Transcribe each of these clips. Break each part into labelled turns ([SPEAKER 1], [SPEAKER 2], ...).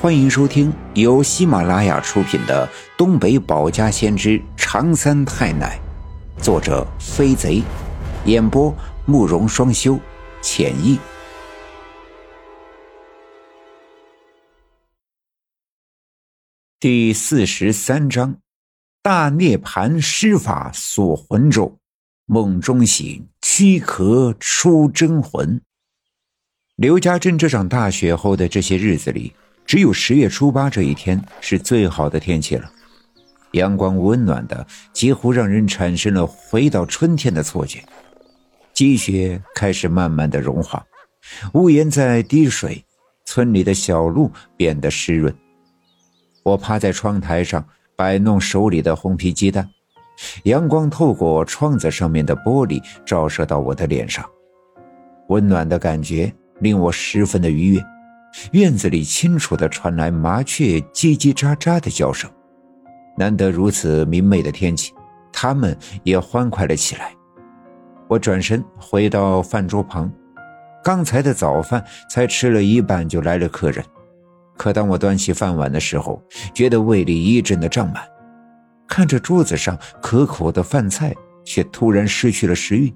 [SPEAKER 1] 欢迎收听由喜马拉雅出品的《东北保家先知长三太奶》，作者飞贼，演播慕容双修，浅意。第四十三章：大涅槃施法锁魂咒，梦中醒，躯壳出真魂。刘家镇这场大雪后的这些日子里。只有十月初八这一天是最好的天气了，阳光温暖的几乎让人产生了回到春天的错觉。积雪开始慢慢的融化，屋檐在滴水，村里的小路变得湿润。我趴在窗台上摆弄手里的红皮鸡蛋，阳光透过窗子上面的玻璃照射到我的脸上，温暖的感觉令我十分的愉悦。院子里清楚地传来麻雀叽叽喳喳的叫声，难得如此明媚的天气，它们也欢快了起来。我转身回到饭桌旁，刚才的早饭才吃了一半，就来了客人。可当我端起饭碗的时候，觉得胃里一阵的胀满，看着桌子上可口的饭菜，却突然失去了食欲，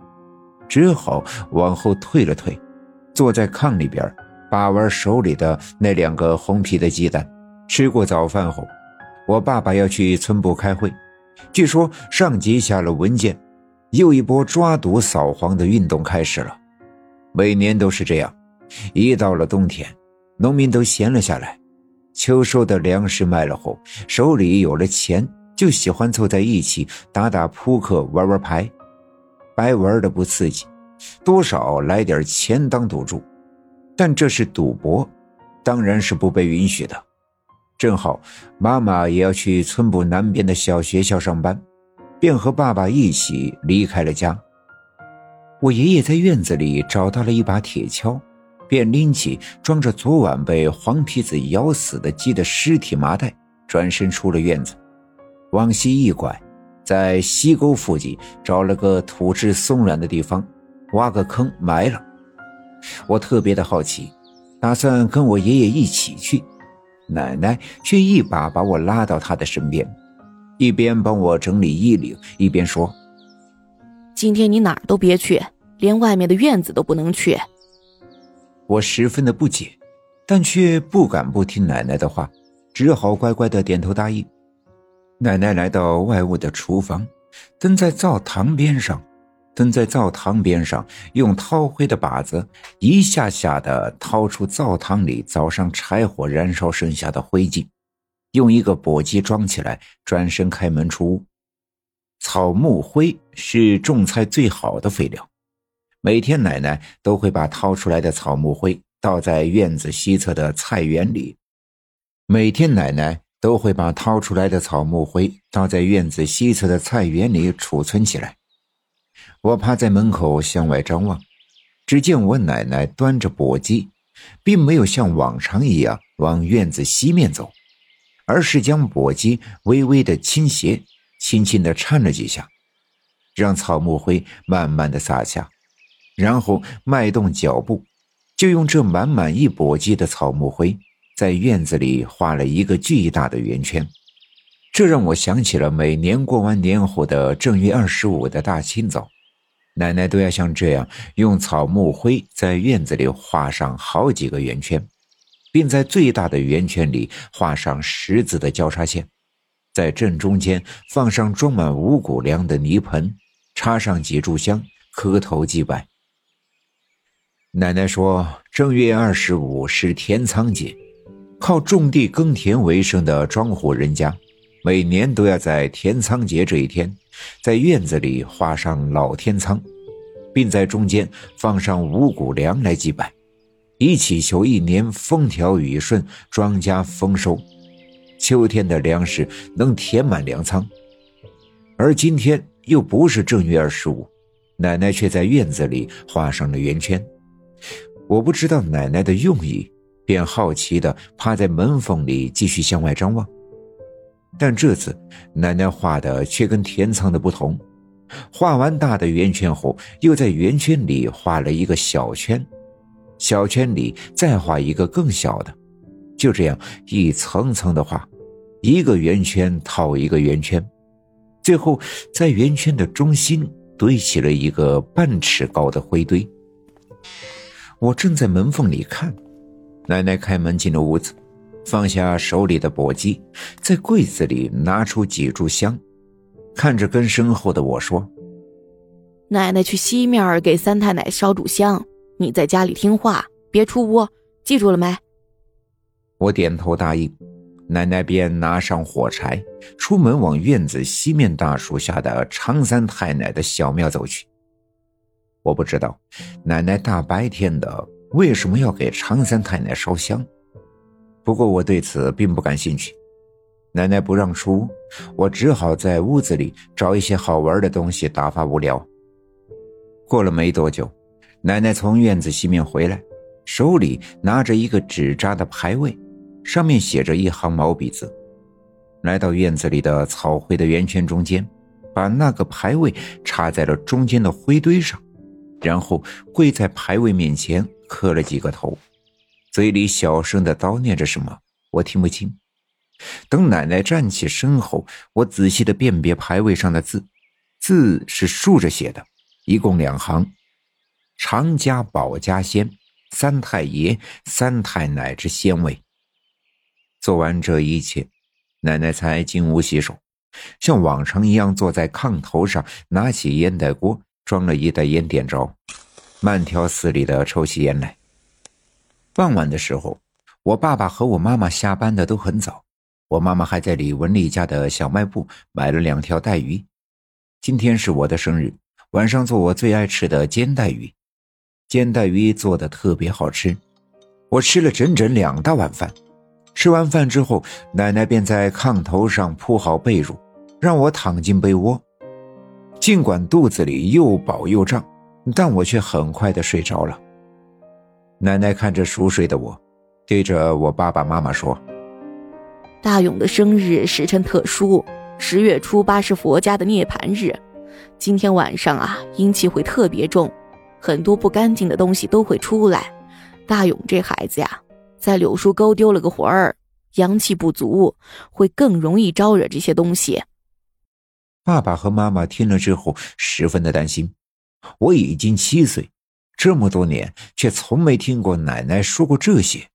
[SPEAKER 1] 只好往后退了退，坐在炕里边。把玩手里的那两个红皮的鸡蛋，吃过早饭后，我爸爸要去村部开会，据说上级下了文件，又一波抓赌扫黄的运动开始了。每年都是这样，一到了冬天，农民都闲了下来，秋收的粮食卖了后，手里有了钱，就喜欢凑在一起打打扑克、玩玩牌，白玩的不刺激，多少来点钱当赌注。但这是赌博，当然是不被允许的。正好妈妈也要去村部南边的小学校上班，便和爸爸一起离开了家。我爷爷在院子里找到了一把铁锹，便拎起装着昨晚被黄皮子咬死的鸡的尸体麻袋，转身出了院子，往西一拐，在溪沟附近找了个土质松软的地方，挖个坑埋了。我特别的好奇，打算跟我爷爷一起去，奶奶却一把把我拉到她的身边，一边帮我整理衣领，一边说：“
[SPEAKER 2] 今天你哪儿都别去，连外面的院子都不能去。”
[SPEAKER 1] 我十分的不解，但却不敢不听奶奶的话，只好乖乖的点头答应。奶奶来到外屋的厨房，蹲在灶堂边上。蹲在灶堂边上，用掏灰的把子一下下的掏出灶堂里早上柴火燃烧剩下的灰烬，用一个簸箕装起来，转身开门出屋。草木灰是种菜最好的肥料，每天奶奶都会把掏出来的草木灰倒在院子西侧的菜园里。每天奶奶都会把掏出来的草木灰倒在院子西侧的菜园里储存起来。我趴在门口向外张望，只见我奶奶端着簸箕，并没有像往常一样往院子西面走，而是将簸箕微微的倾斜，轻轻的颤了几下，让草木灰慢慢的洒下，然后迈动脚步，就用这满满一簸箕的草木灰，在院子里画了一个巨大的圆圈。这让我想起了每年过完年后的正月二十五的大清早。奶奶都要像这样用草木灰在院子里画上好几个圆圈，并在最大的圆圈里画上十字的交叉线，在正中间放上装满五谷粮的泥盆，插上几炷香，磕头祭拜。奶奶说，正月二十五是田仓节，靠种地耕田为生的庄户人家，每年都要在田仓节这一天。在院子里画上老天仓，并在中间放上五谷粮来祭拜，以祈求一年风调雨顺、庄稼丰收，秋天的粮食能填满粮仓。而今天又不是正月二十五，奶奶却在院子里画上了圆圈。我不知道奶奶的用意，便好奇地趴在门缝里继续向外张望。但这次奶奶画的却跟田仓的不同，画完大的圆圈后，又在圆圈里画了一个小圈，小圈里再画一个更小的，就这样一层层的画，一个圆圈套一个圆圈，最后在圆圈的中心堆起了一个半尺高的灰堆。我正在门缝里看，奶奶开门进了屋子，放下手里的簸箕，在柜子里拿出几炷香，看着跟身后的我说：“
[SPEAKER 2] 奶奶去西面给三太奶烧炷香，你在家里听话，别出屋，记住了没？”
[SPEAKER 1] 我点头答应，奶奶便拿上火柴，出门往院子西面大树下的常三太奶的小庙走去。我不知道奶奶大白天的为什么要给常三太奶烧香，不过我对此并不感兴趣。奶奶不让出屋，我只好在屋子里找一些好玩的东西打发无聊。过了没多久，奶奶从院子西面回来，手里拿着一个纸扎的牌位。上面写着一行毛笔字，来到院子里的草灰的圆圈中间，把那个牌位插在了中间的灰堆上，然后跪在牌位面前磕了几个头，嘴里小声的叨念着什么，我听不清。等奶奶站起身后，我仔细的辨别牌位上的字，字是竖着写的，一共两行：常家保家仙，三太爷、三太奶之仙位。做完这一切，奶奶才进屋洗手，像往常一样坐在炕头上，拿起烟袋锅，装了一袋烟点着，慢条斯理的抽起烟来。傍晚的时候，我爸爸和我妈妈下班的都很早，我妈妈还在李文丽家的小卖部买了两条带鱼。今天是我的生日，晚上做我最爱吃的煎带鱼，煎带鱼做的特别好吃，我吃了整整两大碗饭。吃完饭之后，奶奶便在炕头上铺好被褥，让我躺进被窝。尽管肚子里又饱又胀，但我却很快的睡着了。奶奶看着熟睡的我，对着我爸爸妈妈说：“
[SPEAKER 2] 大勇的生日时辰特殊，十月初八是佛家的涅槃日。今天晚上啊，阴气会特别重，很多不干净的东西都会出来。大勇这孩子呀。”在柳树沟丢了个魂儿，阳气不足，会更容易招惹这些东西。
[SPEAKER 1] 爸爸和妈妈听了之后十分的担心。我已经七岁，这么多年却从没听过奶奶说过这些，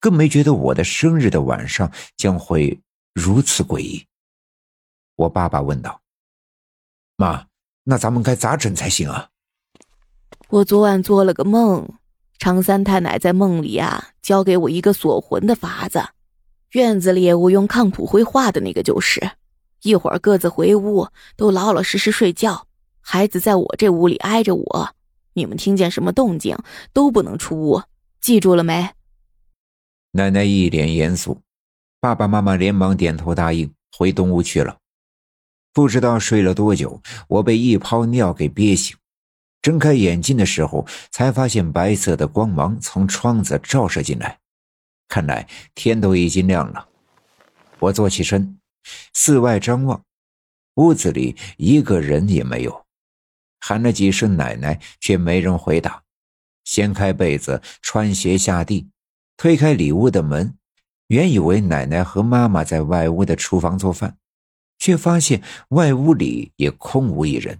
[SPEAKER 1] 更没觉得我的生日的晚上将会如此诡异。我爸爸问道：“妈，那咱们该咋整才行啊？”
[SPEAKER 2] 我昨晚做了个梦。常三太奶在梦里啊，教给我一个锁魂的法子。院子里我用炕土灰画的那个就是。一会儿各自回屋，都老老实实睡觉。孩子在我这屋里挨着我，你们听见什么动静都不能出屋，记住了没？
[SPEAKER 1] 奶奶一脸严肃，爸爸妈妈连忙点头答应，回东屋去了。不知道睡了多久，我被一泡尿给憋醒。睁开眼睛的时候，才发现白色的光芒从窗子照射进来，看来天都已经亮了。我坐起身，四外张望，屋子里一个人也没有，喊了几声奶奶，却没人回答。掀开被子，穿鞋下地，推开里屋的门，原以为奶奶和妈妈在外屋的厨房做饭，却发现外屋里也空无一人。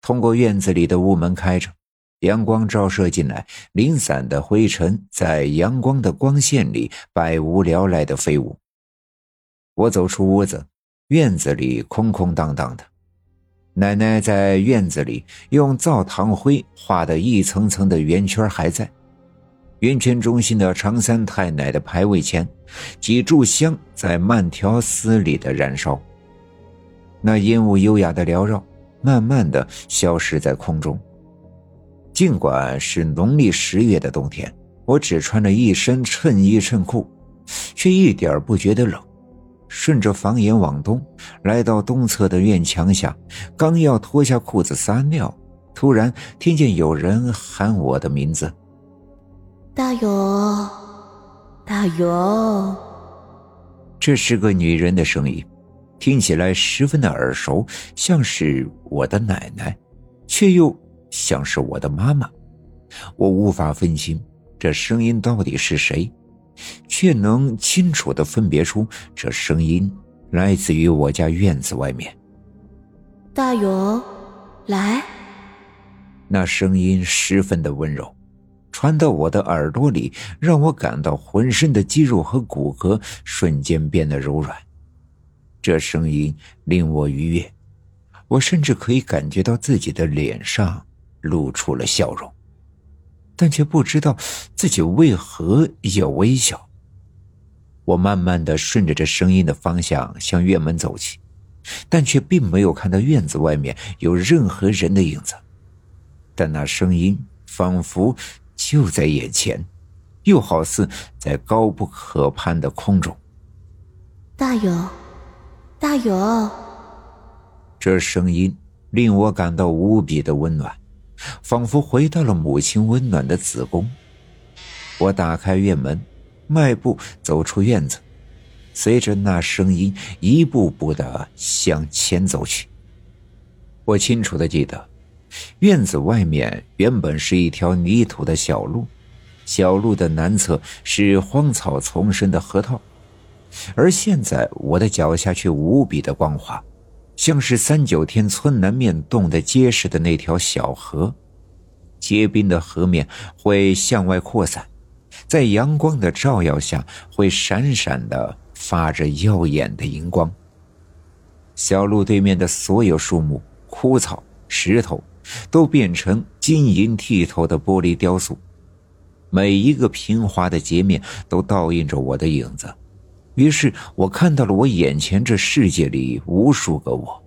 [SPEAKER 1] 通过院子里的屋门开着，阳光照射进来，零散的灰尘在阳光的光线里百无聊赖的飞舞。我走出屋子，院子里空空荡荡的。奶奶在院子里用灶堂灰画的一层层的圆圈还在，圆圈中心的常三太奶的牌位前，几炷香在慢条斯理的燃烧，那烟雾优雅的缭绕。慢慢的消失在空中。尽管是农历十月的冬天，我只穿了一身衬衣衬裤，却一点不觉得冷。顺着房檐往东，来到东侧的院墙下，刚要脱下裤子撒尿，突然听见有人喊我的名字：“
[SPEAKER 2] 大勇，大勇。”
[SPEAKER 1] 这是个女人的声音。听起来十分的耳熟，像是我的奶奶，却又像是我的妈妈。我无法分清这声音到底是谁，却能清楚的分别出这声音来自于我家院子外面。
[SPEAKER 2] 大勇，来。
[SPEAKER 1] 那声音十分的温柔，传到我的耳朵里，让我感到浑身的肌肉和骨骼瞬间变得柔软。这声音令我愉悦，我甚至可以感觉到自己的脸上露出了笑容，但却不知道自己为何要微笑。我慢慢的顺着这声音的方向向院门走去，但却并没有看到院子外面有任何人的影子。但那声音仿佛就在眼前，又好似在高不可攀的空中。
[SPEAKER 2] 大勇，大勇，
[SPEAKER 1] 这声音令我感到无比的温暖，仿佛回到了母亲温暖的子宫。我打开院门，迈步走出院子，随着那声音一步步的向前走去。我清楚的记得。院子外面原本是一条泥土的小路，小路的南侧是荒草丛生的河套，而现在我的脚下却无比的光滑，像是三九天村南面冻得结实的那条小河。结冰的河面会向外扩散，在阳光的照耀下会闪闪的发着耀眼的荧光。小路对面的所有树木、枯草、石头。都变成晶莹剔透的玻璃雕塑，每一个平滑的截面都倒映着我的影子。于是我看到了我眼前这世界里无数个我，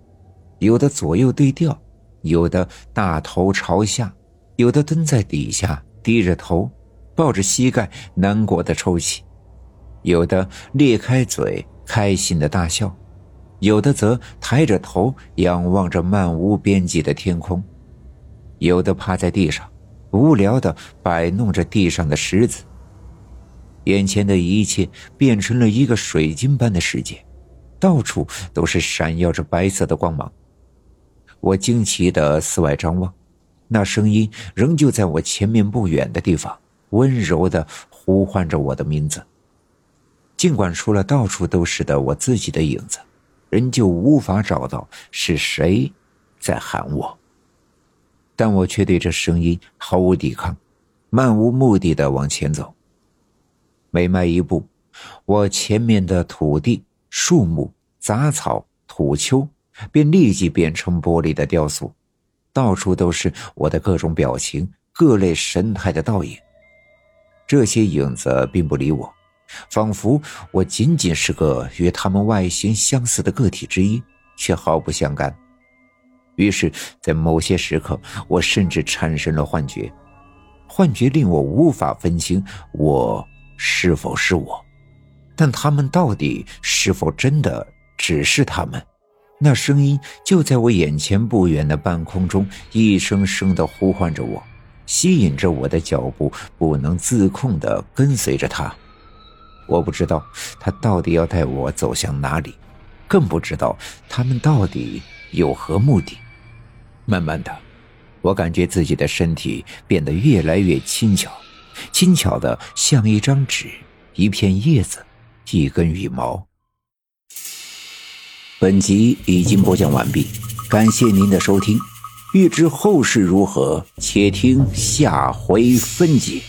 [SPEAKER 1] 有的左右对调，有的大头朝下，有的蹲在底下低着头，抱着膝盖难过的抽泣，有的裂开嘴开心的大笑，有的则抬着头仰望着漫无边际的天空。有的趴在地上，无聊的摆弄着地上的石子。眼前的一切变成了一个水晶般的世界，到处都是闪耀着白色的光芒。我惊奇的四外张望，那声音仍旧在我前面不远的地方，温柔的呼唤着我的名字。尽管除了到处都是的我自己的影子，仍旧无法找到是谁在喊我。但我却对这声音毫无抵抗，漫无目的的往前走。每迈一步，我前面的土地、树木、杂草、土丘，便立即变成玻璃的雕塑，到处都是我的各种表情、各类神态的倒影。这些影子并不理我，仿佛我仅仅是个与他们外形相似的个体之一，却毫不相干。于是，在某些时刻，我甚至产生了幻觉，幻觉令我无法分清我是否是我，但他们到底是否真的只是他们？那声音就在我眼前不远的半空中，一声声的呼唤着我，吸引着我的脚步，不能自控的跟随着他。我不知道他到底要带我走向哪里，更不知道他们到底有何目的。慢慢的，我感觉自己的身体变得越来越轻巧，轻巧的像一张纸、一片叶子、一根羽毛。本集已经播讲完毕，感谢您的收听。欲知后事如何，且听下回分解。